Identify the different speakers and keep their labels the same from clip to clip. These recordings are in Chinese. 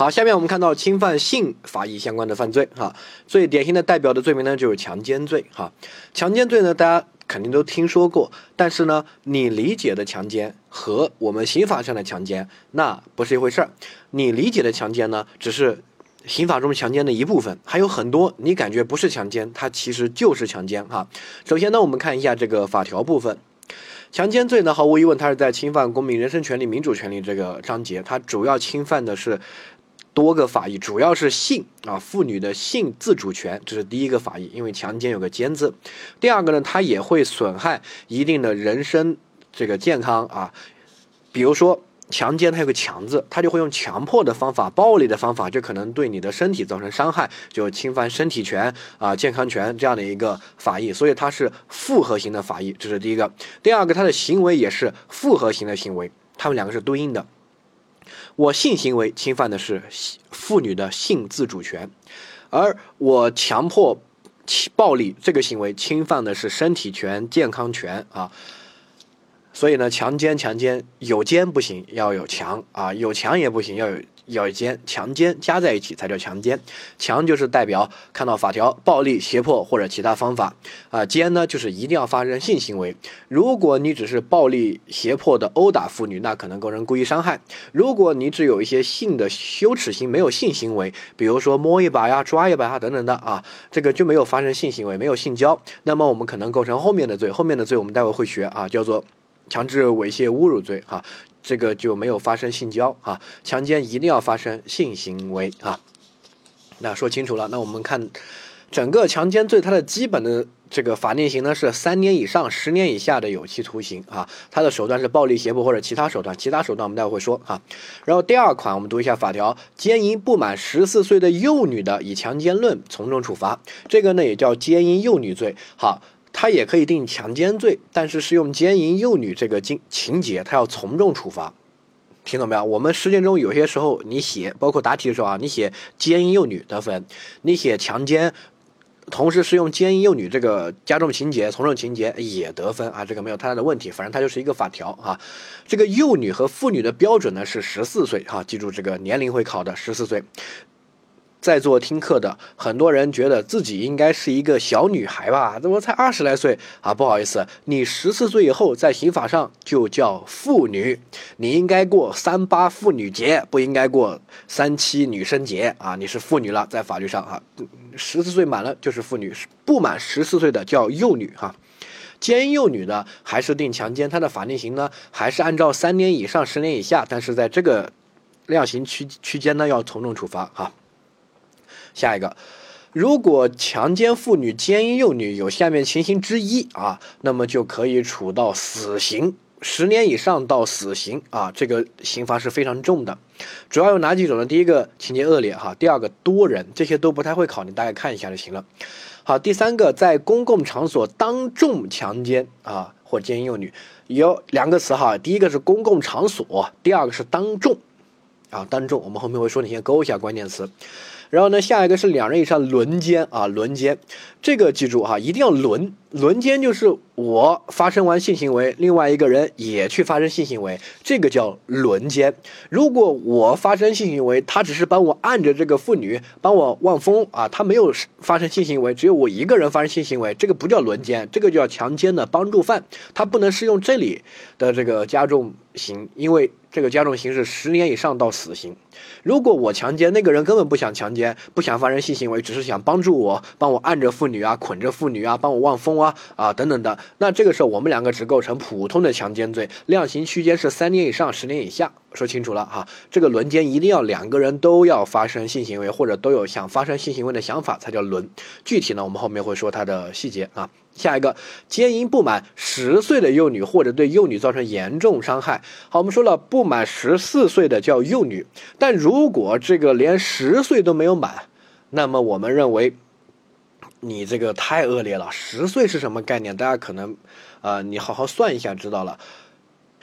Speaker 1: 好，下面我们看到侵犯性法益相关的犯罪哈，最典型的代表的罪名呢就是强奸罪哈。强奸罪呢，大家肯定都听说过，但是呢，你理解的强奸和我们刑法上的强奸那不是一回事儿。你理解的强奸呢，只是刑法中强奸的一部分，还有很多你感觉不是强奸，它其实就是强奸哈。首先呢，我们看一下这个法条部分。强奸罪呢，毫无疑问，它是在侵犯公民人身权利、民主权利这个章节，它主要侵犯的是多个法益，主要是性啊，妇女的性自主权，这是第一个法益，因为强奸有个奸字。第二个呢，它也会损害一定的人身这个健康啊，比如说。强奸它有个强字，它就会用强迫的方法、暴力的方法，就可能对你的身体造成伤害，就侵犯身体权啊、健康权这样的一个法益，所以它是复合型的法益，这是第一个。第二个，它的行为也是复合型的行为，它们两个是对应的。我性行为侵犯的是妇女的性自主权，而我强迫、暴力这个行为侵犯的是身体权、健康权啊。所以呢，强奸强奸有奸不行，要有强啊，有强也不行，要有要有奸，强奸加在一起才叫强奸。强就是代表看到法条，暴力、胁迫或者其他方法啊。奸呢，就是一定要发生性行为。如果你只是暴力、胁迫的殴打妇女，那可能构成故意伤害。如果你只有一些性的羞耻心，没有性行为，比如说摸一把呀、抓一把呀等等的啊，这个就没有发生性行为，没有性交，那么我们可能构成后面的罪。后面的罪我们待会会学啊，叫做。强制猥亵侮辱罪，哈，这个就没有发生性交，啊，强奸一定要发生性行为，啊，那说清楚了，那我们看整个强奸罪，它的基本的这个法定刑呢是三年以上十年以下的有期徒刑，啊，它的手段是暴力胁迫或者其他手段，其他手段我们待会会说，哈，然后第二款我们读一下法条，奸淫不满十四岁的幼女的，以强奸论从重处罚，这个呢也叫奸淫幼女罪，好。他也可以定强奸罪，但是是用奸淫幼女这个情情节，他要从重处罚，听懂没有？我们实践中有些时候你写，包括答题的时候啊，你写奸淫幼女得分，你写强奸，同时是用奸淫幼女这个加重情节、从重情节也得分啊，这个没有太大的问题，反正它就是一个法条啊。这个幼女和妇女的标准呢是十四岁哈，记住这个年龄会考的十四岁。在座听课的很多人觉得自己应该是一个小女孩吧？怎么才二十来岁啊？不好意思，你十四岁以后在刑法上就叫妇女，你应该过三八妇女节，不应该过三七女生节啊！你是妇女了，在法律上啊，十四岁满了就是妇女，不满十四岁的叫幼女哈。奸幼女的还是定强奸，它的法定刑呢还是按照三年以上十年以下，但是在这个量刑区区间呢要从重处罚哈。下一个，如果强奸妇女、奸淫幼女有下面情形之一啊，那么就可以处到死刑，十年以上到死刑啊，这个刑罚是非常重的。主要有哪几种呢？第一个情节恶劣哈，第二个多人，这些都不太会考，你大概看一下就行了。好，第三个在公共场所当众强奸啊或奸淫幼女，有两个词哈，第一个是公共场所，第二个是当众啊，当众，我们后面会说，你先勾一下关键词。然后呢，下一个是两人以上轮奸啊，轮奸，这个记住哈，一定要轮。轮奸就是我发生完性行为，另外一个人也去发生性行为，这个叫轮奸。如果我发生性行为，他只是帮我按着这个妇女，帮我望风啊，他没有发生性行为，只有我一个人发生性行为，这个不叫轮奸，这个叫强奸的帮助犯，他不能适用这里的这个加重刑，因为这个加重刑是十年以上到死刑。如果我强奸那个人根本不想强奸，不想发生性行为，只是想帮助我，帮我按着妇女啊，捆着妇女啊，帮我望风。啊啊等等的，那这个时候我们两个只构成普通的强奸罪，量刑区间是三年以上十年以下，说清楚了哈。这个轮奸一定要两个人都要发生性行为，或者都有想发生性行为的想法才叫轮。具体呢，我们后面会说它的细节啊。下一个，奸淫不满十岁的幼女或者对幼女造成严重伤害。好，我们说了不满十四岁的叫幼女，但如果这个连十岁都没有满，那么我们认为。你这个太恶劣了，十岁是什么概念？大家可能，呃，你好好算一下，知道了。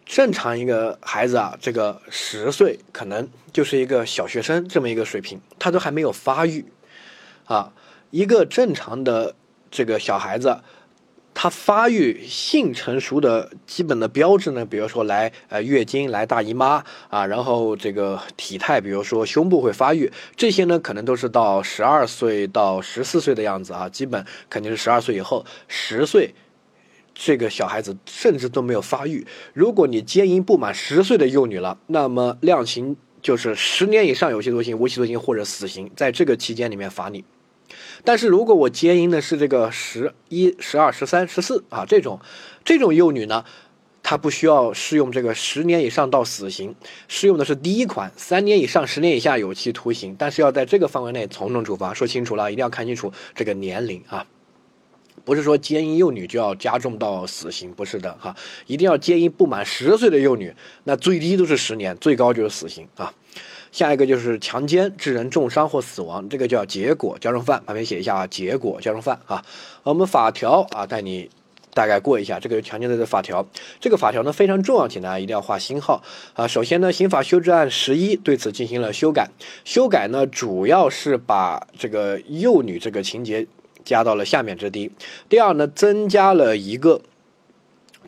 Speaker 1: 正常一个孩子啊，这个十岁可能就是一个小学生这么一个水平，他都还没有发育，啊，一个正常的这个小孩子，他发育性成熟的基本的标志呢，比如说来呃月经、来大姨妈啊，然后这个体态，比如说胸部会发育，这些呢可能都是到十二岁到十四岁的样子啊，基本肯定是十二岁以后，十岁这个小孩子甚至都没有发育。如果你奸淫不满十岁的幼女了，那么量刑就是十年以上有期徒刑、无期徒刑或者死刑，在这个期间里面罚你。但是如果我奸淫的是这个十一、十二、十三、十四啊这种，这种幼女呢，她不需要适用这个十年以上到死刑，适用的是第一款三年以上十年以下有期徒刑，但是要在这个范围内从重处罚。说清楚了，一定要看清楚这个年龄啊，不是说奸淫幼女就要加重到死刑，不是的哈，一定要奸淫不满十岁的幼女，那最低都是十年，最高就是死刑啊。下一个就是强奸致人重伤或死亡，这个叫结果加重犯，旁边写一下啊，结果加重犯啊。我们法条啊，带你大概过一下这个强奸罪的法条。这个法条呢非常重要，请大家一定要画星号啊。首先呢，刑法修正案十一对此进行了修改，修改呢主要是把这个幼女这个情节加到了下面之低。第二呢，增加了一个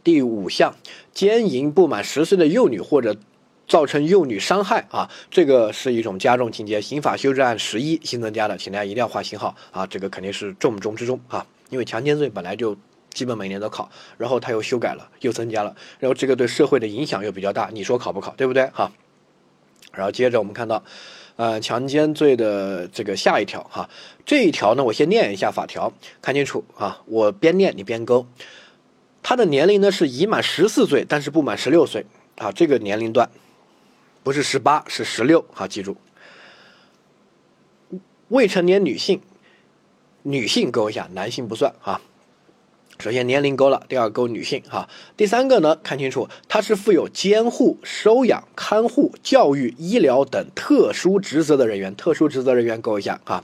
Speaker 1: 第五项，奸淫不满十岁的幼女或者。造成幼女伤害啊，这个是一种加重情节。刑法修正案十一新增加的，请大家一定要画星号啊，这个肯定是重中之重啊。因为强奸罪本来就基本每年都考，然后他又修改了，又增加了，然后这个对社会的影响又比较大，你说考不考，对不对哈？然后接着我们看到，呃，强奸罪的这个下一条哈，这一条呢，我先念一下法条，看清楚啊，我边念你边勾。他的年龄呢是已满十四岁，但是不满十六岁啊，这个年龄段。不是十八，是十六。好，记住，未成年女性，女性勾一下，男性不算啊。首先年龄勾了，第二勾女性哈。第三个呢，看清楚，她是负有监护、收养、看护、教育、医疗等特殊职责的人员。特殊职责人员勾一下啊。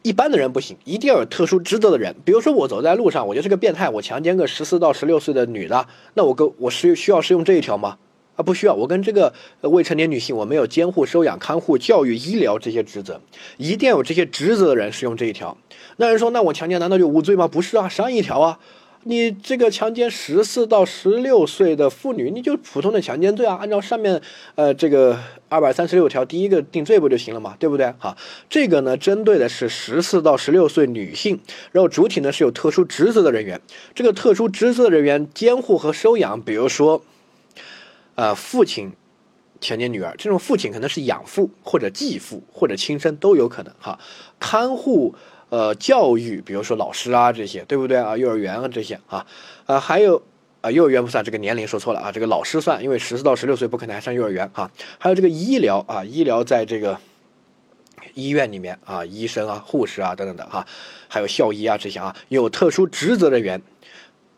Speaker 1: 一般的人不行，一定要有特殊职责的人。比如说我走在路上，我就是个变态，我强奸个十四到十六岁的女的，那我勾我是需要适用这一条吗？啊，不需要，我跟这个未成年女性，我没有监护、收养、看护、教育、医疗这些职责，一定要有这些职责的人适用这一条。那人说，那我强奸难道就无罪吗？不是啊，上一条啊，你这个强奸十四到十六岁的妇女，你就普通的强奸罪啊，按照上面呃这个二百三十六条第一个定罪不就行了嘛，对不对？哈，这个呢，针对的是十四到十六岁女性，然后主体呢是有特殊职责的人员，这个特殊职责人员监护和收养，比如说。呃，父亲强奸女儿，这种父亲可能是养父或者继父或者亲生都有可能哈。看护、呃，教育，比如说老师啊这些，对不对啊？幼儿园啊这些啊，啊还有啊，幼儿园不算这个年龄说错了啊，这个老师算，因为十四到十六岁不可能还上幼儿园哈。还有这个医疗啊，医疗在这个医院里面啊，医生啊、护士啊等等的哈，还有校医啊这些啊，有特殊职责人员。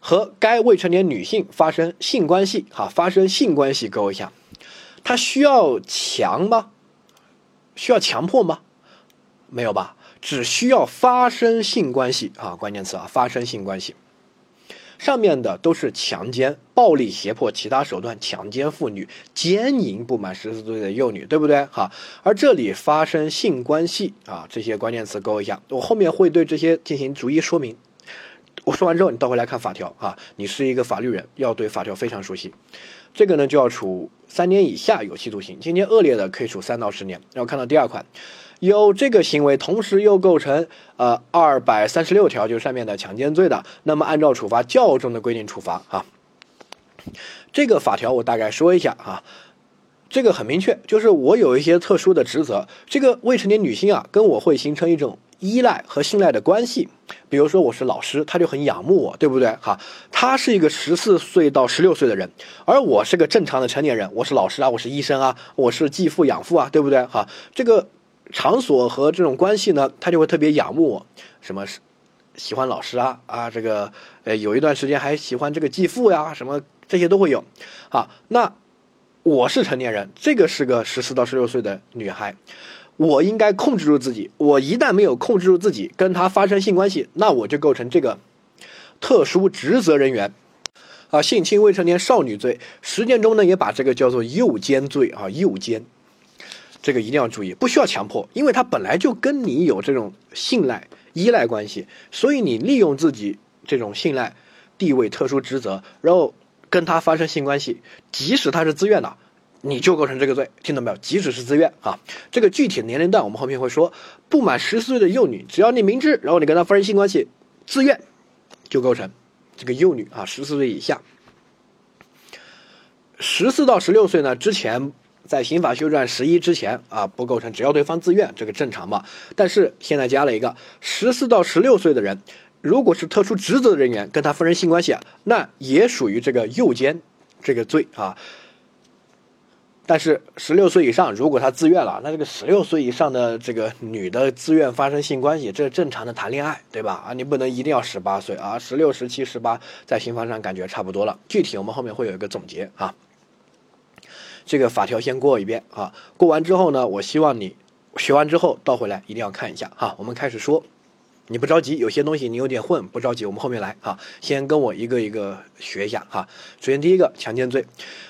Speaker 1: 和该未成年女性发生性关系，哈，发生性关系勾一下，他需要强吗？需要强迫吗？没有吧，只需要发生性关系啊，关键词啊，发生性关系。上面的都是强奸、暴力胁迫、其他手段强奸妇女、奸淫不满十四岁的幼女，对不对？哈，而这里发生性关系啊，这些关键词勾一下，我后面会对这些进行逐一说明。我说完之后，你倒回来看法条啊，你是一个法律人，要对法条非常熟悉。这个呢就要处三年以下有期徒刑，情节恶劣的可以处三到十年。然后看到第二款，有这个行为，同时又构成呃二百三十六条，就是上面的强奸罪的，那么按照处罚较重的规定处罚啊。这个法条我大概说一下啊，这个很明确，就是我有一些特殊的职责，这个未成年女性啊，跟我会形成一种。依赖和信赖的关系，比如说我是老师，他就很仰慕我，对不对？哈，他是一个十四岁到十六岁的人，而我是个正常的成年人，我是老师啊，我是医生啊，我是继父养父啊，对不对？哈，这个场所和这种关系呢，他就会特别仰慕我，什么是喜欢老师啊啊，这个呃有一段时间还喜欢这个继父呀，什么这些都会有。好，那我是成年人，这个是个十四到十六岁的女孩。我应该控制住自己。我一旦没有控制住自己，跟他发生性关系，那我就构成这个特殊职责人员啊，性侵未成年少女罪。实践中呢，也把这个叫做诱奸罪啊，诱奸，这个一定要注意，不需要强迫，因为他本来就跟你有这种信赖、依赖关系，所以你利用自己这种信赖、地位、特殊职责，然后跟他发生性关系，即使他是自愿的，你就构成这个罪，听懂没有？即使是自愿啊，这个具体的年龄段我们后面会说。不满十四岁的幼女，只要你明知，然后你跟她发生性关系，自愿，就构成这个幼女啊，十四岁以下。十四到十六岁呢，之前。在刑法修正案十一之前啊，不构成，只要对方自愿，这个正常嘛。但是现在加了一个十四到十六岁的人，如果是特殊职责人员跟他发生性关系啊，那也属于这个诱奸这个罪啊。但是十六岁以上，如果他自愿了，那这个十六岁以上的这个女的自愿发生性关系，这是正常的谈恋爱，对吧？啊，你不能一定要十八岁啊，十六、十七、十八，在刑法上感觉差不多了。具体我们后面会有一个总结啊。这个法条先过一遍啊，过完之后呢，我希望你学完之后倒回来一定要看一下哈。我们开始说，你不着急，有些东西你有点混，不着急，我们后面来啊。先跟我一个一个学一下哈。首先第一个强奸罪，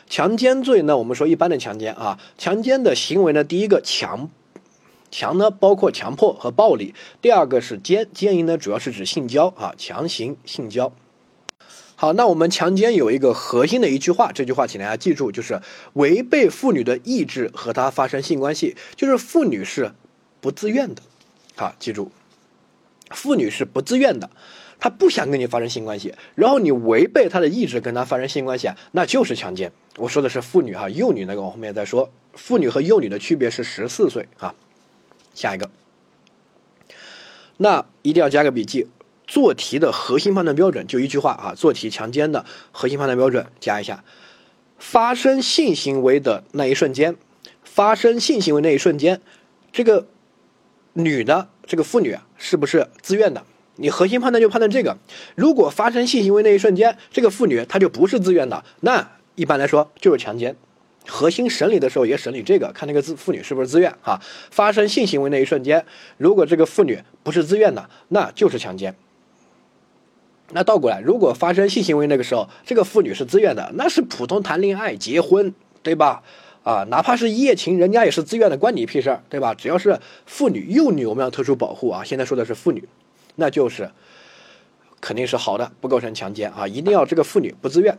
Speaker 1: 强奸罪呢，我们说一般的强奸啊，强奸的行为呢，第一个强强呢包括强迫和暴力，第二个是奸奸淫呢，主要是指性交啊，强行性交。好，那我们强奸有一个核心的一句话，这句话请大家记住，就是违背妇女的意志和她发生性关系，就是妇女是不自愿的。好，记住，妇女是不自愿的，她不想跟你发生性关系，然后你违背她的意志跟她发生性关系啊，那就是强奸。我说的是妇女哈，幼女那个我后面再说。妇女和幼女的区别是十四岁啊。下一个，那一定要加个笔记。做题的核心判断标准就一句话啊，做题强奸的核心判断标准加一下，发生性行为的那一瞬间，发生性行为那一瞬间，这个女的这个妇女是不是自愿的？你核心判断就判断这个，如果发生性行为那一瞬间，这个妇女她就不是自愿的，那一般来说就是强奸。核心审理的时候也审理这个，看那个自妇女是不是自愿啊？发生性行为那一瞬间，如果这个妇女不是自愿的，那就是强奸。那倒过来，如果发生性行为那个时候，这个妇女是自愿的，那是普通谈恋爱、结婚，对吧？啊，哪怕是一夜情，人家也是自愿的，关你屁事儿，对吧？只要是妇女、幼女，我们要特殊保护啊。现在说的是妇女，那就是肯定是好的，不构成强奸啊，一定要这个妇女不自愿。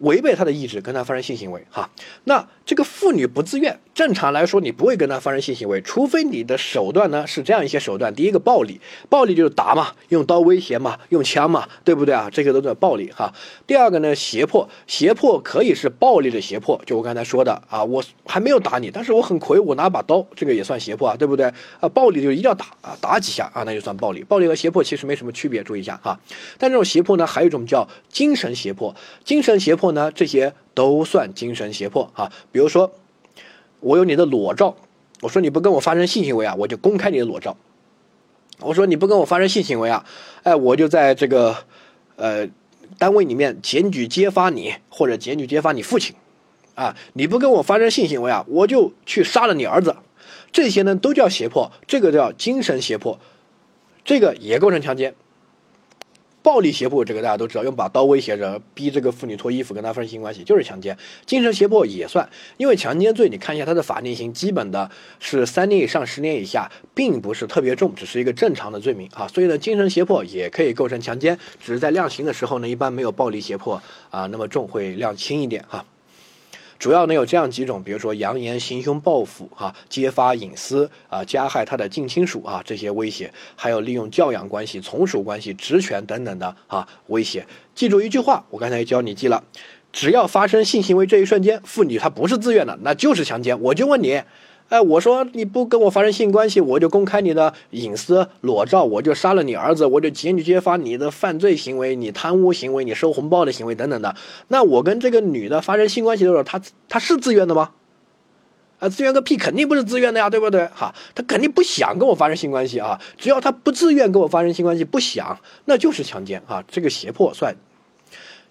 Speaker 1: 违背他的意志跟他发生性行为，哈，那这个妇女不自愿，正常来说你不会跟他发生性行为，除非你的手段呢是这样一些手段，第一个暴力，暴力就是打嘛，用刀威胁嘛，用枪嘛，对不对啊？这个都叫暴力哈。第二个呢，胁迫，胁迫可以是暴力的胁迫，就我刚才说的啊，我还没有打你，但是我很魁梧，我拿把刀，这个也算胁迫啊，对不对啊？暴力就一定要打啊，打几下啊，那就算暴力。暴力和胁迫其实没什么区别，注意一下哈。但这种胁迫呢，还有一种叫精神胁迫，精神胁迫。呢，这些都算精神胁迫啊。比如说，我有你的裸照，我说你不跟我发生性行为啊，我就公开你的裸照。我说你不跟我发生性行为啊，哎，我就在这个呃单位里面检举揭发你，或者检举揭发你父亲啊。你不跟我发生性行为啊，我就去杀了你儿子。这些呢都叫胁迫，这个叫精神胁迫，这个也构成强奸。暴力胁迫这个大家都知道，用把刀威胁着逼这个妇女脱衣服跟她发生性关系就是强奸，精神胁迫也算，因为强奸罪你看一下它的法定刑，基本的是三年以上十年以下，并不是特别重，只是一个正常的罪名啊，所以呢，精神胁迫也可以构成强奸，只是在量刑的时候呢，一般没有暴力胁迫啊那么重，会量轻一点哈。主要呢有这样几种，比如说扬言行凶报复啊，揭发隐私啊，加害他的近亲属啊，这些威胁，还有利用教养关系、从属关系、职权等等的啊威胁。记住一句话，我刚才教你记了，只要发生性行为这一瞬间，妇女她不是自愿的，那就是强奸。我就问你。哎，我说你不跟我发生性关系，我就公开你的隐私裸照，我就杀了你儿子，我就检举揭发你的犯罪行为、你贪污行为、你收红包的行为等等的。那我跟这个女的发生性关系的时候，她她是自愿的吗？啊，自愿个屁，肯定不是自愿的呀，对不对？哈，她肯定不想跟我发生性关系啊。只要她不自愿跟我发生性关系，不想，那就是强奸啊。这个胁迫算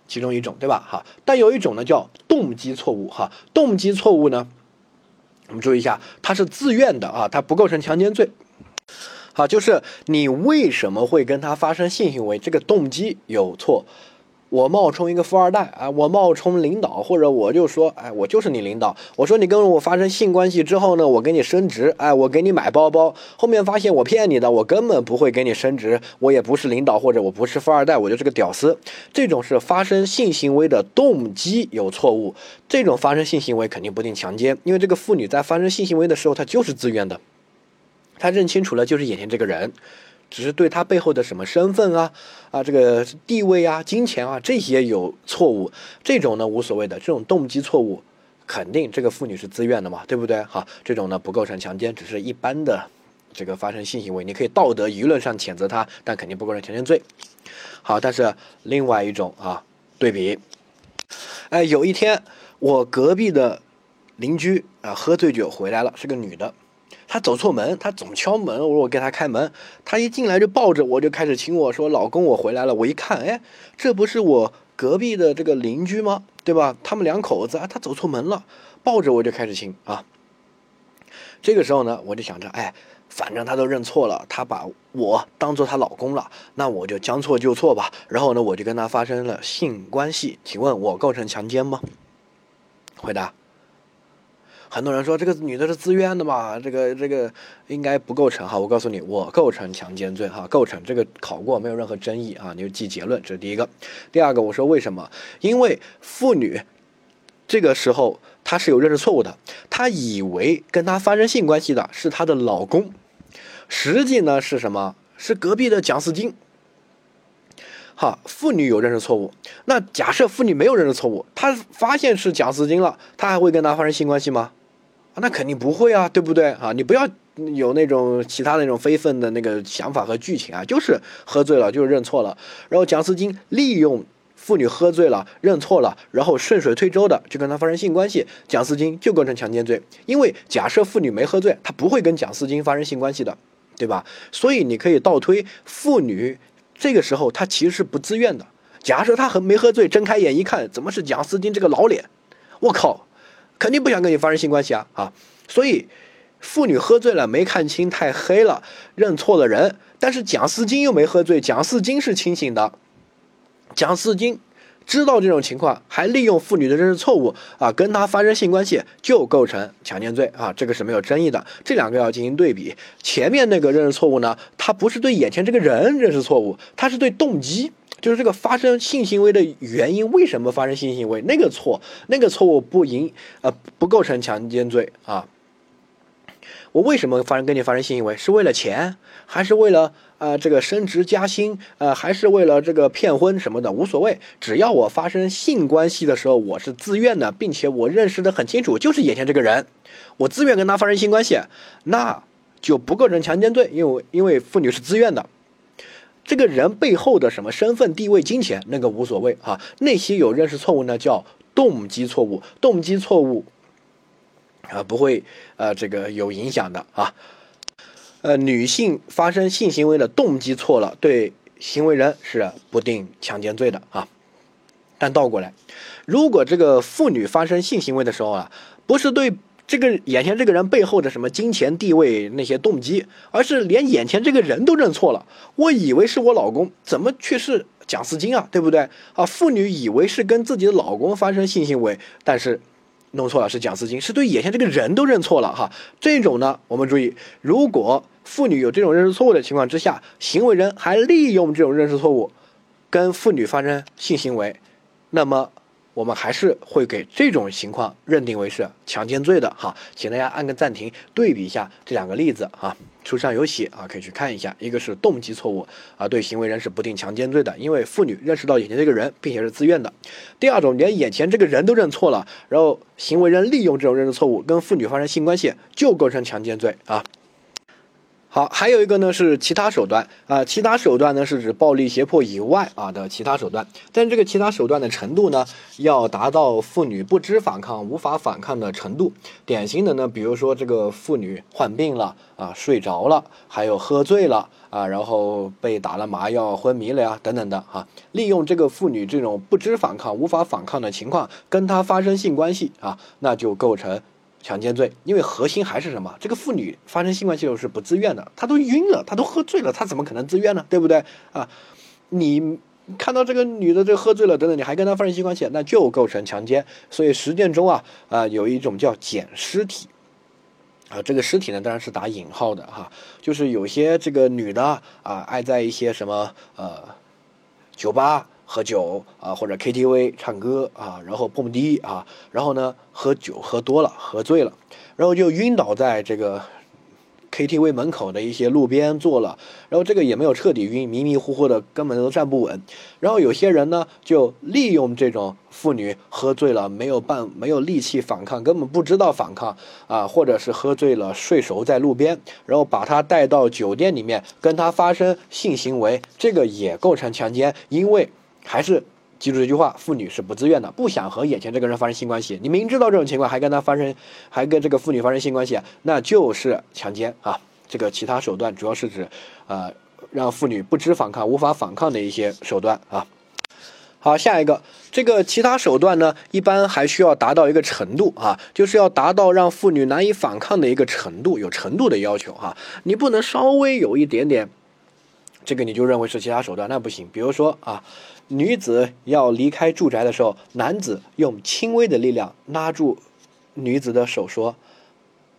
Speaker 1: 其中一种，对吧？哈，但有一种呢叫动机错误，哈，动机错误呢。我们注意一下，他是自愿的啊，他不构成强奸罪。好，就是你为什么会跟他发生性行为，这个动机有错，我冒充一个富二代啊，我冒充领导，或者我就说，哎，我就是你领导。我说你跟我发生性关系之后呢，我给你升职，哎，我给你买包包。后面发现我骗你的，我根本不会给你升职，我也不是领导，或者我不是富二代，我就是个屌丝。这种是发生性行为的动机有错误，这种发生性行为肯定不定强奸，因为这个妇女在发生性行为的时候，她就是自愿的，她认清楚了就是眼前这个人。只是对她背后的什么身份啊啊这个地位啊金钱啊这些有错误，这种呢无所谓的，这种动机错误，肯定这个妇女是自愿的嘛，对不对？哈，这种呢不构成强奸，只是一般的这个发生性行为，你可以道德舆论上谴责他，但肯定不构成强奸罪。好，但是另外一种啊对比，哎，有一天我隔壁的邻居啊喝醉酒回来了，是个女的。他走错门，他总敲门，我说我给他开门，他一进来就抱着我就开始亲我说老公我回来了，我一看，哎，这不是我隔壁的这个邻居吗？对吧？他们两口子啊，他走错门了，抱着我就开始亲啊。这个时候呢，我就想着，哎，反正他都认错了，他把我当做他老公了，那我就将错就错吧。然后呢，我就跟他发生了性关系，请问我构成强奸吗？回答。很多人说这个女的是自愿的嘛，这个这个应该不构成哈。我告诉你，我构成强奸罪哈，构成这个考过没有任何争议啊，你就记结论，这是第一个。第二个，我说为什么？因为妇女这个时候她是有认识错误的，她以为跟她发生性关系的是她的老公，实际呢是什么？是隔壁的蒋四金。好，妇女有认识错误，那假设妇女没有认识错误，她发现是蒋四金了，她还会跟他发生性关系吗？啊那肯定不会啊，对不对啊？你不要有那种其他那种非分的那个想法和剧情啊，就是喝醉了，就认错了。然后蒋思金利用妇女喝醉了认错了，然后顺水推舟的就跟他发生性关系，蒋思金就构成强奸罪。因为假设妇女没喝醉，她不会跟蒋思金发生性关系的，对吧？所以你可以倒推，妇女这个时候她其实是不自愿的。假设她和没喝醉，睁开眼一看，怎么是蒋思金这个老脸？我靠！肯定不想跟你发生性关系啊啊！所以，妇女喝醉了没看清太黑了，认错了人。但是蒋四金又没喝醉，蒋四金是清醒的。蒋四金知道这种情况，还利用妇女的认识错误啊，跟她发生性关系，就构成强奸罪啊！这个是没有争议的。这两个要进行对比。前面那个认识错误呢，他不是对眼前这个人认识错误，他是对动机。就是这个发生性行为的原因，为什么发生性行为？那个错，那个错误不影，呃，不构成强奸罪啊。我为什么发生跟你发生性行为？是为了钱，还是为了呃这个升职加薪？呃，还是为了这个骗婚什么的？无所谓，只要我发生性关系的时候，我是自愿的，并且我认识的很清楚，就是眼前这个人，我自愿跟他发生性关系，那就不构成强奸罪，因为因为妇女是自愿的。这个人背后的什么身份、地位、金钱，那个无所谓啊。那些有认识错误呢，叫动机错误。动机错误啊，不会呃这个有影响的啊。呃，女性发生性行为的动机错了，对行为人是不定强奸罪的啊。但倒过来，如果这个妇女发生性行为的时候啊，不是对。这个眼前这个人背后的什么金钱地位那些动机，而是连眼前这个人都认错了。我以为是我老公，怎么却是蒋思金啊？对不对啊？妇女以为是跟自己的老公发生性行为，但是弄错了是蒋思金，是对眼前这个人都认错了哈。这种呢，我们注意，如果妇女有这种认识错误的情况之下，行为人还利用这种认识错误跟妇女发生性行为，那么。我们还是会给这种情况认定为是强奸罪的哈，请大家按个暂停，对比一下这两个例子啊，书上有写啊，可以去看一下。一个是动机错误啊，对行为人是不定强奸罪的，因为妇女认识到眼前这个人，并且是自愿的。第二种，连眼前这个人都认错了，然后行为人利用这种认识错误跟妇女发生性关系，就构成强奸罪啊。好，还有一个呢是其他手段啊，其他手段呢是指暴力胁迫以外啊的其他手段，但这个其他手段的程度呢，要达到妇女不知反抗、无法反抗的程度。典型的呢，比如说这个妇女患病了啊，睡着了，还有喝醉了啊，然后被打了麻药昏迷了呀，等等的哈，利用这个妇女这种不知反抗、无法反抗的情况，跟她发生性关系啊，那就构成。强奸罪，因为核心还是什么？这个妇女发生性关系的时候是不自愿的，她都晕了，她都喝醉了，她怎么可能自愿呢？对不对啊？你看到这个女的这喝醉了等等，你还跟她发生性关系，那就构成强奸。所以实践中啊啊有一种叫捡尸体。啊，这个尸体呢，当然是打引号的哈，就是有些这个女的啊，爱在一些什么呃酒吧喝酒啊，或者 KTV 唱歌啊，然后蹦迪啊，然后呢喝酒喝多了，喝醉了，然后就晕倒在这个。KTV 门口的一些路边坐了，然后这个也没有彻底晕，迷迷糊糊的，根本都站不稳。然后有些人呢，就利用这种妇女喝醉了，没有办，没有力气反抗，根本不知道反抗啊，或者是喝醉了睡熟在路边，然后把她带到酒店里面，跟她发生性行为，这个也构成强奸，因为还是。记住这句话：妇女是不自愿的，不想和眼前这个人发生性关系。你明知道这种情况还跟他发生，还跟这个妇女发生性关系，那就是强奸啊！这个其他手段主要是指，呃，让妇女不知反抗、无法反抗的一些手段啊。好，下一个，这个其他手段呢，一般还需要达到一个程度啊，就是要达到让妇女难以反抗的一个程度，有程度的要求哈。你不能稍微有一点点，这个你就认为是其他手段，那不行。比如说啊。女子要离开住宅的时候，男子用轻微的力量拉住女子的手，说：“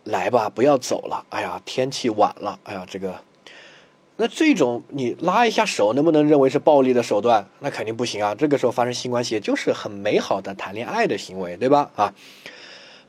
Speaker 1: 来吧，不要走了。”哎呀，天气晚了。哎呀，这个，那这种你拉一下手，能不能认为是暴力的手段？那肯定不行啊！这个时候发生性关系，就是很美好的谈恋爱的行为，对吧？啊。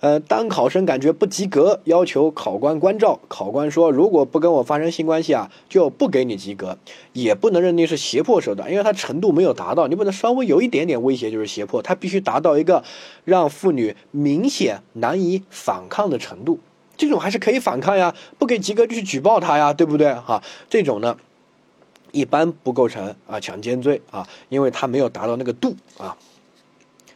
Speaker 1: 呃，当考生感觉不及格，要求考官关照。考官说，如果不跟我发生性关系啊，就不给你及格，也不能认定是胁迫手段，因为他程度没有达到，你不能稍微有一点点威胁就是胁迫，他必须达到一个让妇女明显难以反抗的程度。这种还是可以反抗呀，不给及格就去举报他呀，对不对？哈，这种呢，一般不构成啊强奸罪啊，因为他没有达到那个度啊。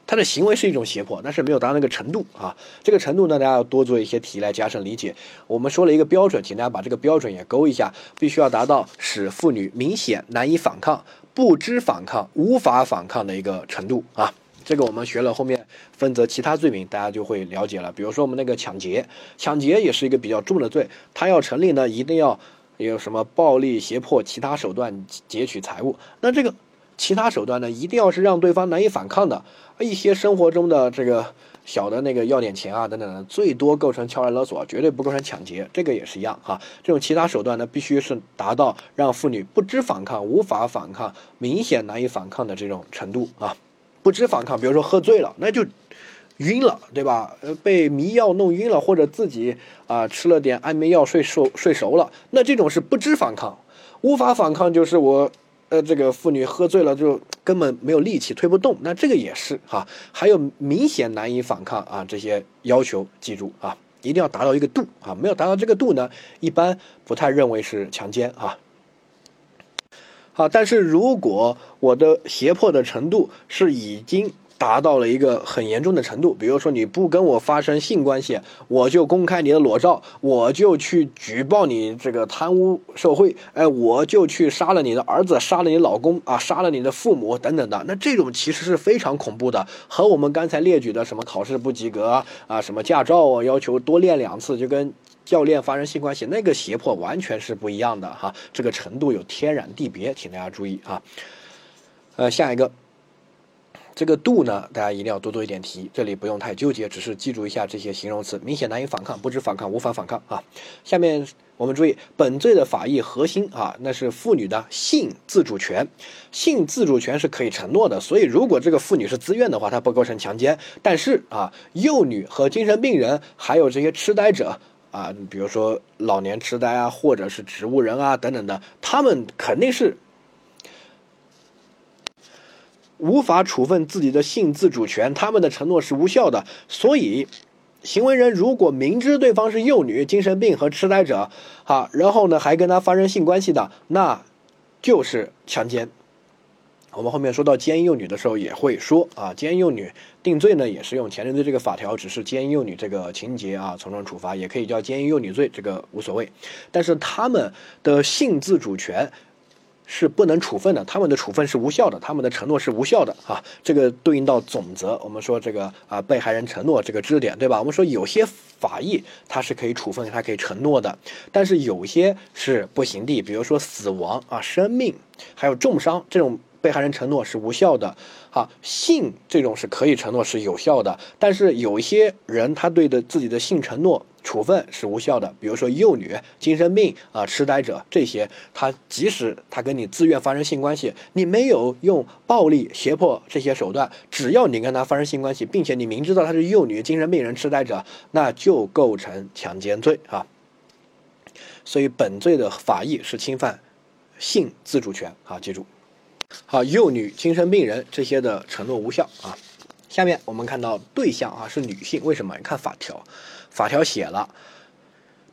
Speaker 1: 他的行为是一种胁迫，但是没有达到那个程度啊。这个程度呢，大家要多做一些题来加深理解。我们说了一个标准，请大家把这个标准也勾一下，必须要达到使妇女明显难以反抗、不知反抗、无法反抗的一个程度啊。这个我们学了后面分则其他罪名，大家就会了解了。比如说我们那个抢劫，抢劫也是一个比较重的罪，它要成立呢，一定要有什么暴力、胁迫、其他手段劫取财物。那这个。其他手段呢，一定要是让对方难以反抗的。一些生活中的这个小的那个要点钱啊等等的，最多构成敲诈勒索，绝对不构成抢劫。这个也是一样哈。这种其他手段呢，必须是达到让妇女不知反抗、无法反抗、明显难以反抗的这种程度啊。不知反抗，比如说喝醉了，那就晕了，对吧？呃，被迷药弄晕了，或者自己啊吃了点安眠药睡熟睡熟了，那这种是不知反抗、无法反抗，就是我。呃，这个妇女喝醉了就根本没有力气推不动，那这个也是哈，还有明显难以反抗啊，这些要求记住啊，一定要达到一个度啊，没有达到这个度呢，一般不太认为是强奸啊。好，但是如果我的胁迫的程度是已经。达到了一个很严重的程度，比如说你不跟我发生性关系，我就公开你的裸照，我就去举报你这个贪污受贿，哎，我就去杀了你的儿子，杀了你老公啊，杀了你的父母等等的。那这种其实是非常恐怖的，和我们刚才列举的什么考试不及格啊，什么驾照啊要求多练两次就跟教练发生性关系，那个胁迫完全是不一样的哈，这个程度有天壤地别，请大家注意啊。呃，下一个。这个度呢，大家一定要多做一点题，这里不用太纠结，只是记住一下这些形容词：明显难以反抗、不知反抗、无法反抗啊。下面我们注意，本罪的法益核心啊，那是妇女的性自主权。性自主权是可以承诺的，所以如果这个妇女是自愿的话，她不构成强奸。但是啊，幼女和精神病人，还有这些痴呆者啊，比如说老年痴呆啊，或者是植物人啊等等的，他们肯定是。无法处分自己的性自主权，他们的承诺是无效的。所以，行为人如果明知对方是幼女、精神病和痴呆者，好，然后呢还跟他发生性关系的，那就是强奸。我们后面说到奸幼女的时候也会说啊，奸幼女定罪呢也是用前人罪这个法条，只是奸幼女这个情节啊从重处罚，也可以叫奸幼女罪，这个无所谓。但是他们的性自主权。是不能处分的，他们的处分是无效的，他们的承诺是无效的啊。这个对应到总则，我们说这个啊，被害人承诺这个知识点，对吧？我们说有些法益它是可以处分，它可以承诺的，但是有些是不行的，比如说死亡啊、生命，还有重伤这种。被害人承诺是无效的。啊，性这种是可以承诺是有效的，但是有一些人他对的自己的性承诺处分是无效的，比如说幼女、精神病啊、痴呆者这些，他即使他跟你自愿发生性关系，你没有用暴力、胁迫这些手段，只要你跟他发生性关系，并且你明知道他是幼女、精神病人、痴呆者，那就构成强奸罪啊。所以本罪的法益是侵犯性自主权啊，记住。好，幼女、精神病人这些的承诺无效啊。下面我们看到对象啊是女性，为什么？你看法条，法条写了，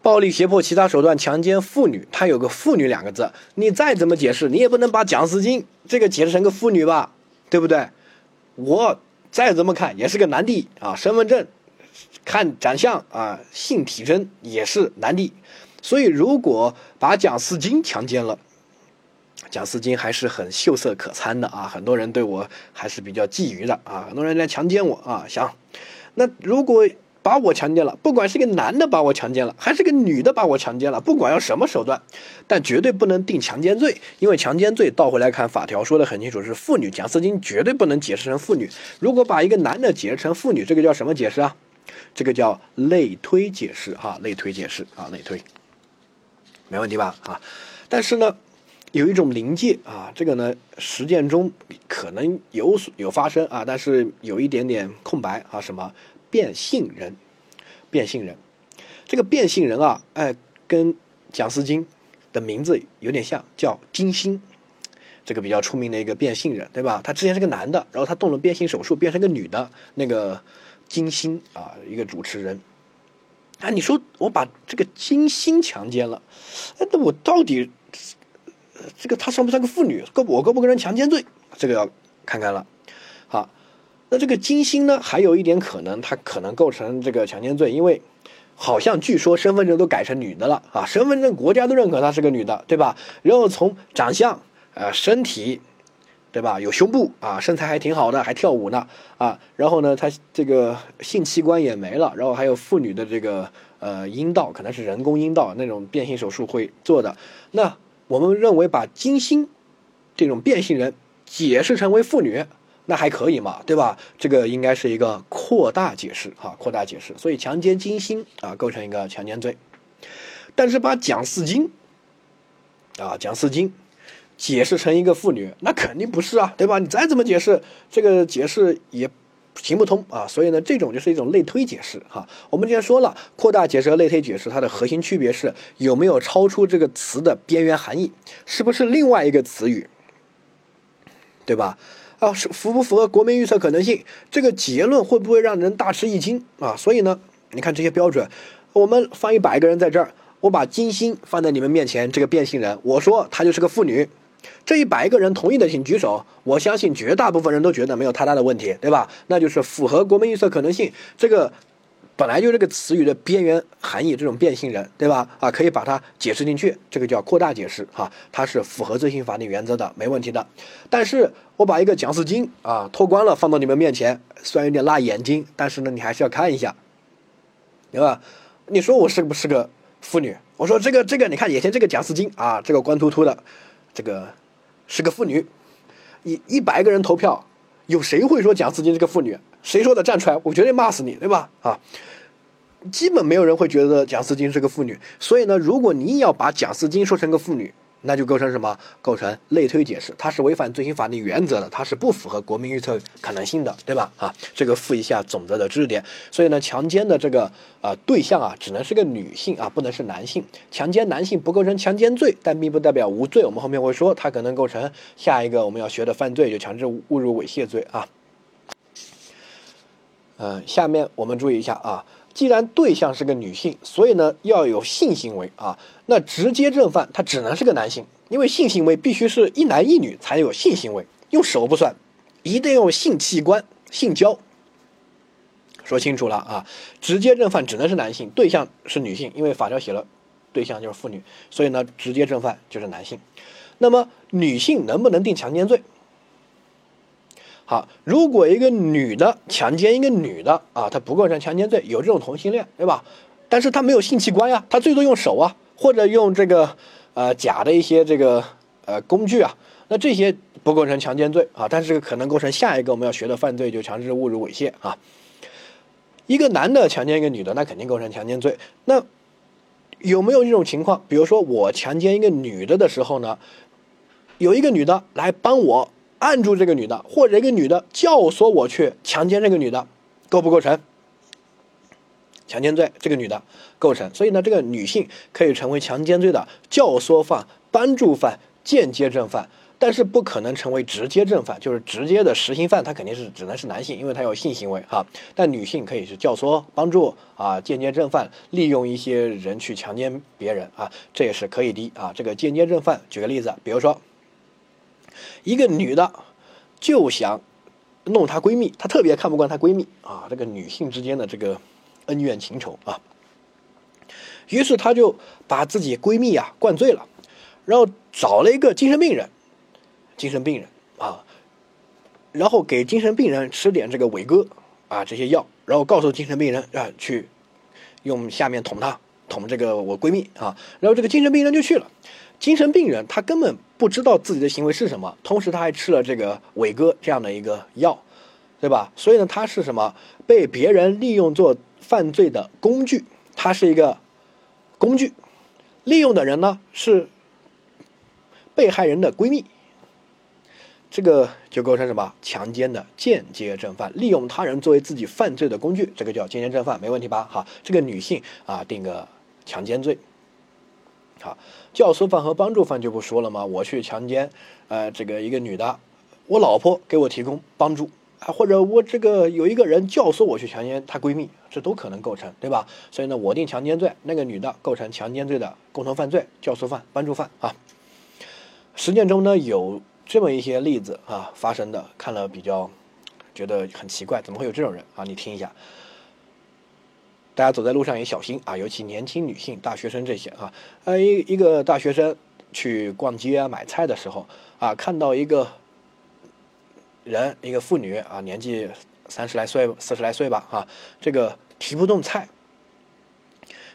Speaker 1: 暴力、胁迫、其他手段强奸妇女，它有个妇女两个字，你再怎么解释，你也不能把蒋思金这个解释成个妇女吧，对不对？我再怎么看也是个男的啊，身份证看长相啊，性体征也是男的，所以如果把蒋思金强奸了。蒋思金还是很秀色可餐的啊，很多人对我还是比较觊觎的啊，很多人来强奸我啊，想，那如果把我强奸了，不管是个男的把我强奸了，还是个女的把我强奸了，不管用什么手段，但绝对不能定强奸罪，因为强奸罪倒回来看法条说的很清楚，是妇女，蒋思金绝对不能解释成妇女。如果把一个男的解释成妇女，这个叫什么解释啊？这个叫类推解释哈，类推解释啊，类推，没问题吧？啊，但是呢。有一种临界啊，这个呢，实践中可能有有发生啊，但是有一点点空白啊。什么变性人？变性人，这个变性人啊，哎，跟蒋思金的名字有点像，叫金星，这个比较出名的一个变性人，对吧？他之前是个男的，然后他动了变性手术，变成个女的。那个金星啊，一个主持人。啊，你说我把这个金星强奸了，哎，那我到底？这个他算不算个妇女？构我构不构成强奸罪？这个要看看了。那这个金星呢？还有一点可能，他可能构成这个强奸罪，因为好像据说身份证都改成女的了啊，身份证国家都认可她是个女的，对吧？然后从长相、呃身体，对吧？有胸部啊，身材还挺好的，还跳舞呢啊。然后呢，他这个性器官也没了，然后还有妇女的这个呃阴道，可能是人工阴道那种变性手术会做的那。我们认为把金星这种变性人解释成为妇女，那还可以嘛，对吧？这个应该是一个扩大解释哈，扩大解释。所以强奸金星啊，构成一个强奸罪。但是把蒋四金啊，蒋四金解释成一个妇女，那肯定不是啊，对吧？你再怎么解释，这个解释也。行不通啊，所以呢，这种就是一种类推解释哈。我们之前说了，扩大解释和类推解释，它的核心区别是有没有超出这个词的边缘含义，是不是另外一个词语，对吧？啊，符不符合国民预测可能性？这个结论会不会让人大吃一惊啊？所以呢，你看这些标准，我们放一百个人在这儿，我把金星放在你们面前，这个变性人，我说她就是个妇女。这一百个人同意的，请举手。我相信绝大部分人都觉得没有太大的问题，对吧？那就是符合国民预测可能性。这个本来就这个词语的边缘含义，这种变性人，对吧？啊，可以把它解释进去，这个叫扩大解释，哈，它是符合最新法定原则的，没问题的。但是我把一个蒋思金啊脱光了放到你们面前，虽然有点辣眼睛，但是呢，你还是要看一下，对吧？你说我是不是个妇女？我说这个这个，你看眼前这个蒋思金啊，这个光秃秃的，这个。是个妇女，一一百个人投票，有谁会说蒋思金是个妇女？谁说的站出来，我绝对骂死你，对吧？啊，基本没有人会觉得蒋思金是个妇女。所以呢，如果你要把蒋思金说成个妇女，那就构成什么？构成类推解释，它是违反最新法定原则的，它是不符合国民预测可能性的，对吧？啊，这个复一下总则的知识点。所以呢，强奸的这个啊对象啊，只能是个女性啊，不能是男性。强奸男性不构成强奸罪，但并不代表无罪。我们后面会说，它可能构成下一个我们要学的犯罪，就强制侮辱猥亵罪啊。嗯，下面我们注意一下啊。既然对象是个女性，所以呢要有性行为啊，那直接正犯他只能是个男性，因为性行为必须是一男一女才有性行为，用手不算，一定用性器官性交。说清楚了啊，直接正犯只能是男性，对象是女性，因为法条写了，对象就是妇女，所以呢直接正犯就是男性。那么女性能不能定强奸罪？啊，如果一个女的强奸一个女的啊，她不构成强奸罪，有这种同性恋，对吧？但是她没有性器官呀，她最多用手啊，或者用这个呃假的一些这个呃工具啊那这些不构成强奸罪啊，但是可能构成下一个我们要学的犯罪，就强制侮辱猥亵啊。一个男的强奸一个女的，那肯定构成强奸罪。那有没有一种情况？比如说我强奸一个女的的时候呢，有一个女的来帮我按住这个女的，或者一个女的教唆我去强奸这个女的，构不构成强奸罪？这个女的构成。所以呢，这个女性可以成为强奸罪的教唆犯、帮助犯、间接正犯。但是不可能成为直接正犯，就是直接的实行犯，他肯定是只能是男性，因为他有性行为哈。但女性可以是教唆、帮助啊，间接正犯，利用一些人去强奸别人啊，这也是可以的啊。这个间接正犯，举个例子，比如说一个女的就想弄她闺蜜，她特别看不惯她闺蜜啊，这个女性之间的这个恩怨情仇啊，于是她就把自己闺蜜啊灌醉了，然后找了一个精神病人。精神病人啊，然后给精神病人吃点这个伟哥啊这些药，然后告诉精神病人啊去用下面捅他捅这个我闺蜜啊，然后这个精神病人就去了。精神病人他根本不知道自己的行为是什么，同时他还吃了这个伟哥这样的一个药，对吧？所以呢，他是什么？被别人利用做犯罪的工具，他是一个工具，利用的人呢是被害人的闺蜜。这个就构成什么强奸的间接正犯，利用他人作为自己犯罪的工具，这个叫间接正犯，没问题吧？好，这个女性啊，定个强奸罪。啊，教唆犯和帮助犯就不说了吗？我去强奸，呃，这个一个女的，我老婆给我提供帮助啊，或者我这个有一个人教唆我去强奸她闺蜜，这都可能构成，对吧？所以呢，我定强奸罪，那个女的构成强奸罪的共同犯罪，教唆犯、帮助犯啊。实践中呢有。这么一些例子啊，发生的看了比较觉得很奇怪，怎么会有这种人啊？你听一下，大家走在路上也小心啊，尤其年轻女性、大学生这些啊，呃，一一个大学生去逛街啊、买菜的时候啊，看到一个人，一个妇女啊，年纪三十来岁、四十来岁吧，啊，这个提不动菜，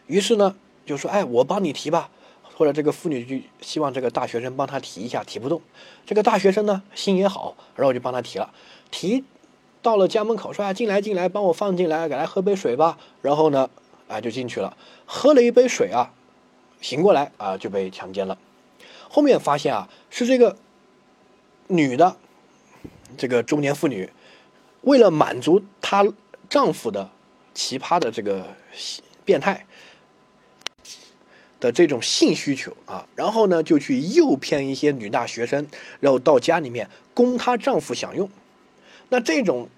Speaker 1: 于是呢就说：“哎，我帮你提吧。”或者这个妇女就希望这个大学生帮她提一下，提不动。这个大学生呢心也好，然后就帮她提了。提到了家门口，说：“啊，进来进来，帮我放进来，给来喝杯水吧。”然后呢，啊就进去了，喝了一杯水啊，醒过来啊就被强奸了。后面发现啊是这个女的，这个中年妇女，为了满足她丈夫的奇葩的这个变态。的这种性需求啊，然后呢，就去诱骗一些女大学生，然后到家里面供她丈夫享用。那这种，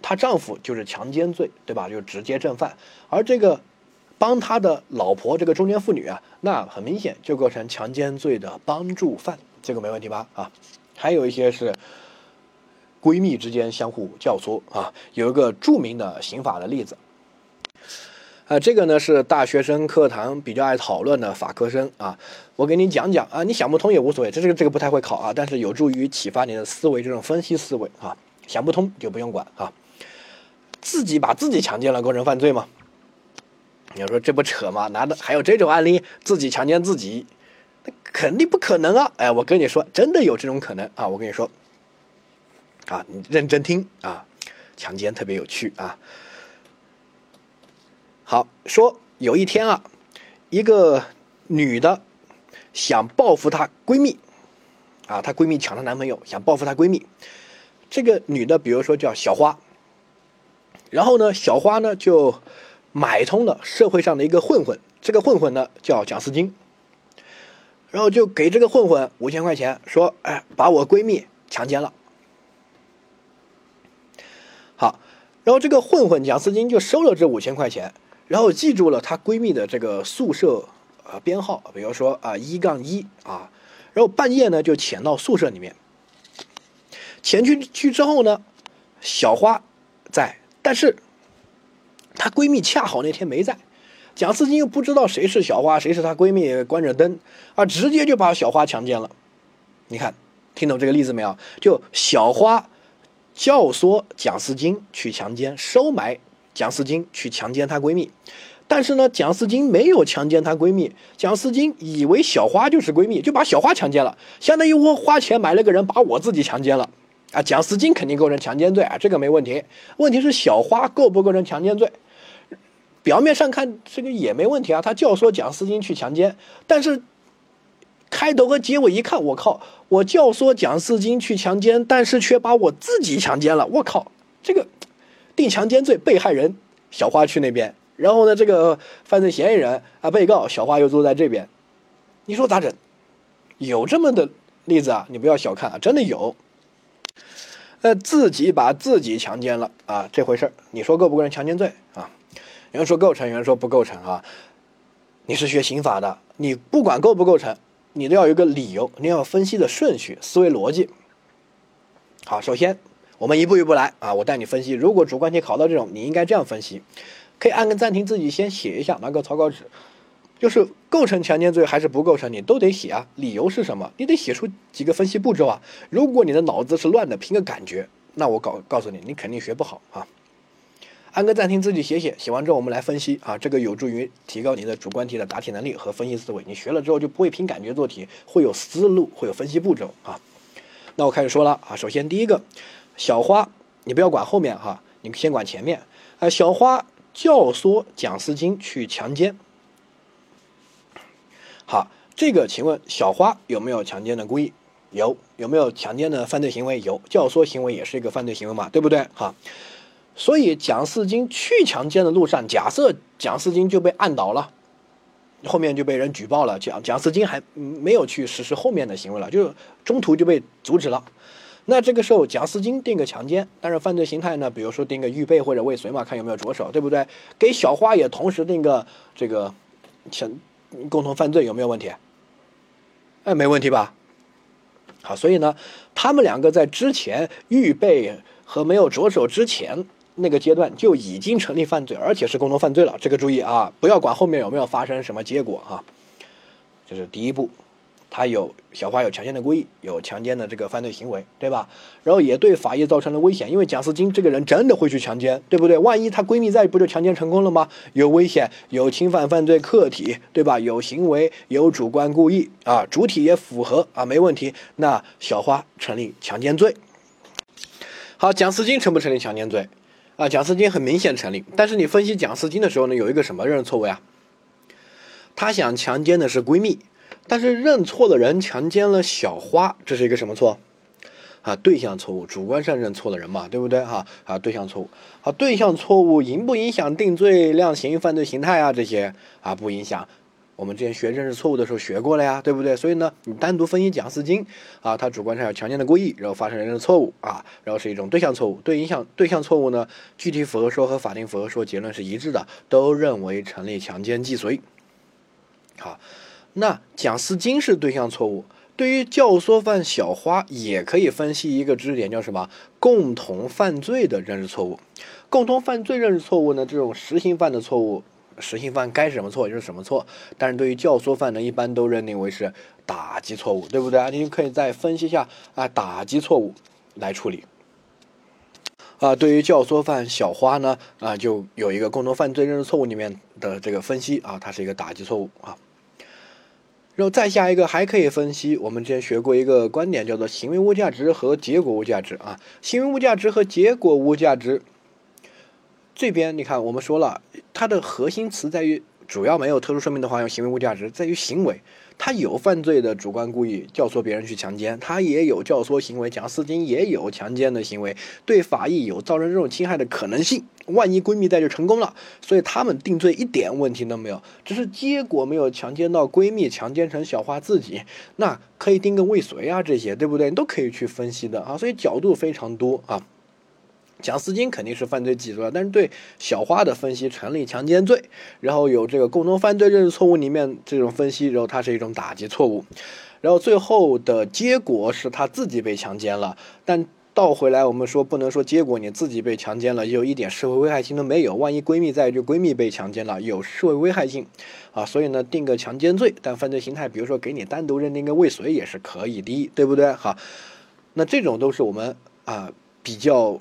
Speaker 1: 她丈夫就是强奸罪，对吧？就直接正犯。而这个帮她的老婆，这个中年妇女啊，那很明显就构成强奸罪的帮助犯，这个没问题吧？啊，还有一些是闺蜜之间相互教唆啊，有一个著名的刑法的例子。啊，这个呢是大学生课堂比较爱讨论的法科生啊，我给你讲讲啊，你想不通也无所谓，这这个这个不太会考啊，但是有助于启发你的思维，这种分析思维啊，想不通就不用管啊。自己把自己强奸了构成犯罪吗？你要说这不扯吗？难道还有这种案例？自己强奸自己，那肯定不可能啊！哎，我跟你说，真的有这种可能啊！我跟你说，啊，你认真听啊，强奸特别有趣啊。好说，有一天啊，一个女的想报复她闺蜜，啊，她闺蜜抢她男朋友，想报复她闺蜜。这个女的，比如说叫小花，然后呢，小花呢就买通了社会上的一个混混，这个混混呢叫蒋思金，然后就给这个混混五千块钱，说，哎，把我闺蜜强奸了。好，然后这个混混蒋思金就收了这五千块钱。然后记住了她闺蜜的这个宿舍呃编号，比如说啊一杠一啊，然后半夜呢就潜到宿舍里面，前去去之后呢，小花在，但是她闺蜜恰好那天没在，蒋思金又不知道谁是小花，谁是她闺蜜，关着灯啊，直接就把小花强奸了。你看，听懂这个例子没有？就小花教唆蒋思金去强奸，收买。蒋思金去强奸她闺蜜，但是呢，蒋思金没有强奸她闺蜜，蒋思金以为小花就是闺蜜，就把小花强奸了，相当于我花钱买了个人，把我自己强奸了啊！蒋思金肯定构成强奸罪啊，这个没问题。问题是小花构不构成强奸罪？表面上看这个也没问题啊，他教唆蒋思金去强奸，但是开头和结尾一看，我靠，我教唆蒋思金去强奸，但是却把我自己强奸了，我靠，这个定强奸罪，被害人小花去那边，然后呢，这个犯罪嫌疑人啊，被告小花又坐在这边，你说咋整？有这么的例子啊，你不要小看啊，真的有，呃，自己把自己强奸了啊，这回事儿，你说构不构成强奸罪啊？有人说构成，有人说不构成啊。你是学刑法的，你不管构不构成，你都要有一个理由，你要分析的顺序、思维逻辑。好，首先我们一步一步来啊，我带你分析。如果主观题考到这种，你应该这样分析，可以按个暂停，自己先写一下，拿个草稿纸，就是构成强奸罪还是不构成，你都得写啊。理由是什么？你得写出几个分析步骤啊。如果你的脑子是乱的，凭个感觉，那我告告诉你，你肯定学不好啊。安个暂停，自己写写，写完之后我们来分析啊，这个有助于提高你的主观题的答题能力和分析思维。你学了之后就不会凭感觉做题，会有思路，会有分析步骤啊。那我开始说了啊，首先第一个，小花，你不要管后面哈，你先管前面啊。小花教唆蒋思金去强奸，好，这个请问小花有没有强奸的故意？有，有没有强奸的犯罪行为？有，教唆行为也是一个犯罪行为嘛，对不对？哈。所以蒋四金去强奸的路上，假设蒋四金就被按倒了，后面就被人举报了，蒋蒋四金还没有去实施后面的行为了，就中途就被阻止了。那这个时候蒋四金定个强奸，但是犯罪形态呢，比如说定个预备或者未遂嘛，看有没有着手，对不对？给小花也同时定个这个强共同犯罪有没有问题？哎，没问题吧？好，所以呢，他们两个在之前预备和没有着手之前。那个阶段就已经成立犯罪，而且是共同犯罪了。这个注意啊，不要管后面有没有发生什么结果啊。这是第一步，他有小花有强奸的故意，有强奸的这个犯罪行为，对吧？然后也对法医造成了危险，因为蒋思金这个人真的会去强奸，对不对？万一她闺蜜在，不就强奸成功了吗？有危险，有侵犯犯罪客体，对吧？有行为，有主观故意啊，主体也符合啊，没问题。那小花成立强奸罪。好，蒋思金成不成立强奸罪？啊，蒋思金很明显成立，但是你分析蒋思金的时候呢，有一个什么认识错误呀？他想强奸的是闺蜜，但是认错的人强奸了小花，这是一个什么错？啊，对象错误，主观上认错的人嘛，对不对？哈啊，对象错误，啊，对象错误影不影响定罪量刑、犯罪形态啊？这些啊，不影响。我们之前学认识错误的时候学过了呀，对不对？所以呢，你单独分析蒋思金啊，他主观上有强奸的故意，然后发生认识错误啊，然后是一种对象错误，对影响对象错误呢，具体符合说和法定符合说结论是一致的，都认为成立强奸既遂。好，那蒋思金是对象错误，对于教唆犯小花也可以分析一个知识点，叫什么？共同犯罪的认识错误。共同犯罪认识错误呢，这种实行犯的错误。实行犯该什么错就是什么错，但是对于教唆犯呢，一般都认定为是打击错误，对不对啊？你可以再分析一下啊，打击错误来处理。啊，对于教唆犯小花呢，啊，就有一个共同犯罪认识错误里面的这个分析啊，它是一个打击错误啊。然后再下一个还可以分析，我们之前学过一个观点，叫做行为物价值和结果物价值啊，行为物价值和结果物价值。这边你看，我们说了，它的核心词在于主要没有特殊说明的话，用行为物价值，在于行为，他有犯罪的主观故意，教唆别人去强奸，他也有教唆行为，蒋思金也有强奸的行为，对法益有造成这种侵害的可能性。万一闺蜜在就成功了，所以他们定罪一点问题都没有，只是结果没有强奸到闺蜜，强奸成小花自己，那可以定个未遂啊，这些对不对？都可以去分析的啊，所以角度非常多啊。蒋思金肯定是犯罪既遂，但是对小花的分析成立强奸罪，然后有这个共同犯罪认识错误里面这种分析，然后它是一种打击错误，然后最后的结果是他自己被强奸了，但倒回来我们说不能说结果你自己被强奸了，有一点社会危害性都没有，万一闺蜜在就闺蜜被强奸了有社会危害性啊，所以呢定个强奸罪，但犯罪形态比如说给你单独认定个未遂也是可以的，对不对？好，那这种都是我们啊比较。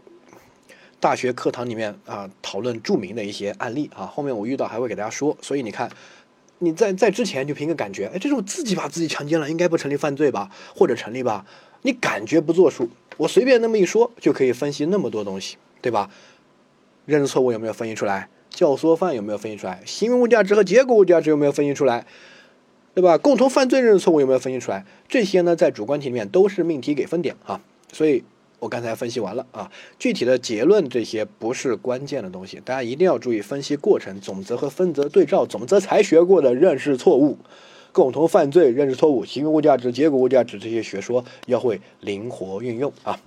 Speaker 1: 大学课堂里面啊讨论著名的一些案例啊，后面我遇到还会给大家说。所以你看，你在在之前就凭个感觉，哎，这是我自己把自己强奸了，应该不成立犯罪吧？或者成立吧？你感觉不作数，我随便那么一说就可以分析那么多东西，对吧？认识错误有没有分析出来？教唆犯有没有分析出来？行为物价值和结果物价值有没有分析出来？对吧？共同犯罪认识错误有没有分析出来？这些呢，在主观题里面都是命题给分点啊。所以我刚才分析完了啊，具体的结论这些不是关键的东西，大家一定要注意分析过程，总则和分则对照，总则才学过的认识错误、共同犯罪认识错误、行为物价值、结果物价值这些学说要会灵活运用啊。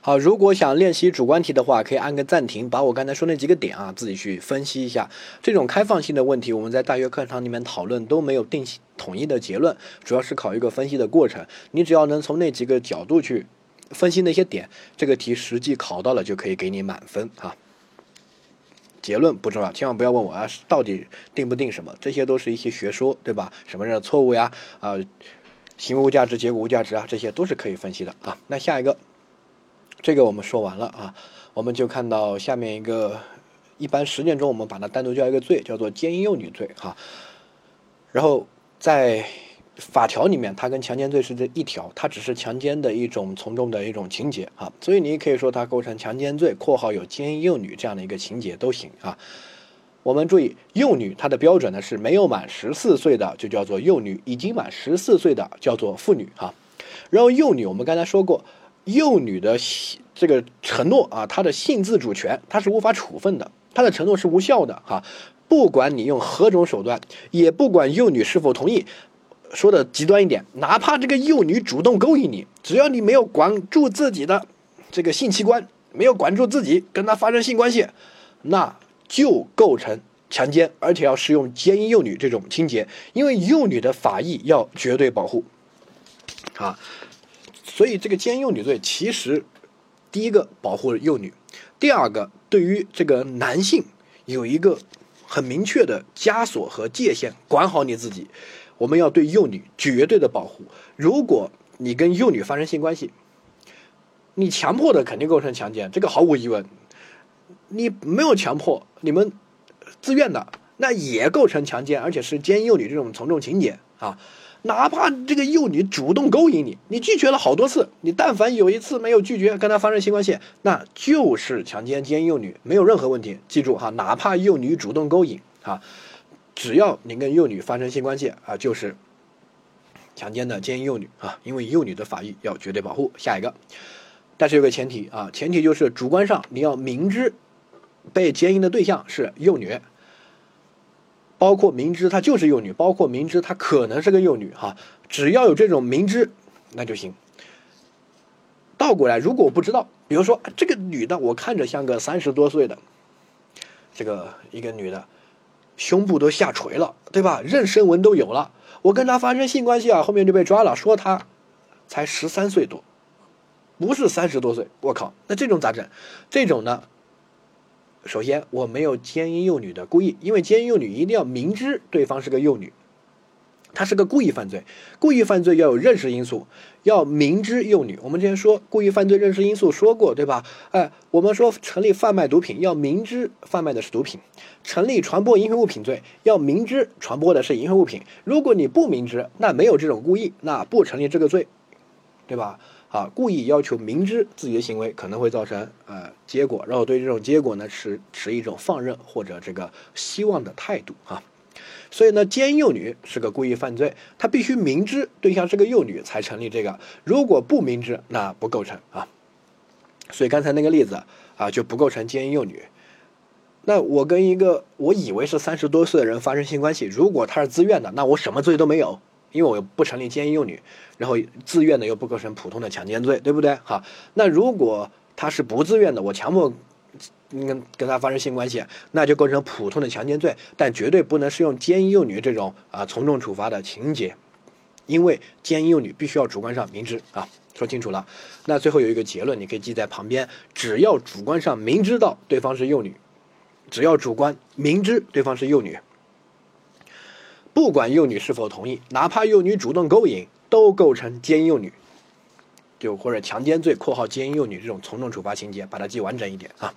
Speaker 1: 好，如果想练习主观题的话，可以按个暂停，把我刚才说那几个点啊自己去分析一下。这种开放性的问题，我们在大学课堂里面讨论都没有定统一的结论，主要是考一个分析的过程。你只要能从那几个角度去分析那些点，这个题实际考到了就可以给你满分啊。结论不重要，千万不要问我啊，到底定不定什么？这些都是一些学说，对吧？什么的错误呀？啊，行为无价值、结果无价值啊，这些都是可以分析的啊。那下一个。这个我们说完了啊，我们就看到下面一个，一般实践中我们把它单独叫一个罪，叫做奸淫幼女罪哈。然后在法条里面，它跟强奸罪是这一条，它只是强奸的一种从众的一种情节啊，所以你也可以说它构成强奸罪（括号有奸淫幼女这样的一个情节都行啊）。我们注意，幼女它的标准呢是没有满十四岁的就叫做幼女，已经满十四岁的叫做妇女哈。然后幼女我们刚才说过。幼女的这个承诺啊，她的性自主权，她是无法处分的，她的承诺是无效的哈。不管你用何种手段，也不管幼女是否同意，说的极端一点，哪怕这个幼女主动勾引你，只要你没有管住自己的这个性器官，没有管住自己跟她发生性关系，那就构成强奸，而且要适用奸淫幼女这种情节，因为幼女的法益要绝对保护，啊。所以这个奸淫幼女罪，其实第一个保护幼女，第二个对于这个男性有一个很明确的枷锁和界限，管好你自己。我们要对幼女绝对的保护。如果你跟幼女发生性关系，你强迫的肯定构成强奸，这个毫无疑问。你没有强迫，你们自愿的，那也构成强奸，而且是奸幼女这种从众情节啊。哪怕这个幼女主动勾引你，你拒绝了好多次，你但凡有一次没有拒绝跟她发生性关系，那就是强奸奸幼女，没有任何问题。记住哈，哪怕幼女主动勾引啊，只要你跟幼女发生性关系啊，就是强奸的奸淫幼女啊，因为幼女的法益要绝对保护。下一个，但是有个前提啊，前提就是主观上你要明知被奸淫的对象是幼女。包括明知她就是幼女，包括明知她可能是个幼女，哈，只要有这种明知，那就行。倒过来，如果我不知道，比如说这个女的，我看着像个三十多岁的，这个一个女的，胸部都下垂了，对吧？妊娠纹都有了，我跟他发生性关系啊，后面就被抓了，说他才十三岁多，不是三十多岁，我靠，那这种咋整？这种呢？首先，我没有奸淫幼女的故意，因为奸淫幼女一定要明知对方是个幼女，她是个故意犯罪。故意犯罪要有认识因素，要明知幼女。我们之前说故意犯罪认识因素说过，对吧？哎，我们说成立贩卖毒品要明知贩卖的是毒品，成立传播淫秽物品罪要明知传播的是淫秽物品。如果你不明知，那没有这种故意，那不成立这个罪，对吧？啊，故意要求明知自己的行为可能会造成呃结果，然后对这种结果呢持持一种放任或者这个希望的态度啊，所以呢，奸幼女是个故意犯罪，他必须明知对象是个幼女才成立这个，如果不明知那不构成啊，所以刚才那个例子啊就不构成奸幼女。那我跟一个我以为是三十多岁的人发生性关系，如果他是自愿的，那我什么罪都没有。因为我不成立奸淫幼女，然后自愿的又不构成普通的强奸罪，对不对？哈，那如果他是不自愿的，我强迫跟跟他发生性关系，那就构成普通的强奸罪，但绝对不能适用奸淫幼女这种啊从重处罚的情节，因为奸淫幼女必须要主观上明知啊，说清楚了。那最后有一个结论，你可以记在旁边：只要主观上明知道对方是幼女，只要主观明知对方是幼女。不管幼女是否同意，哪怕幼女主动勾引，都构成奸幼女。就或者强奸罪（括号奸淫幼女）这种从重处罚情节，把它记完整一点啊。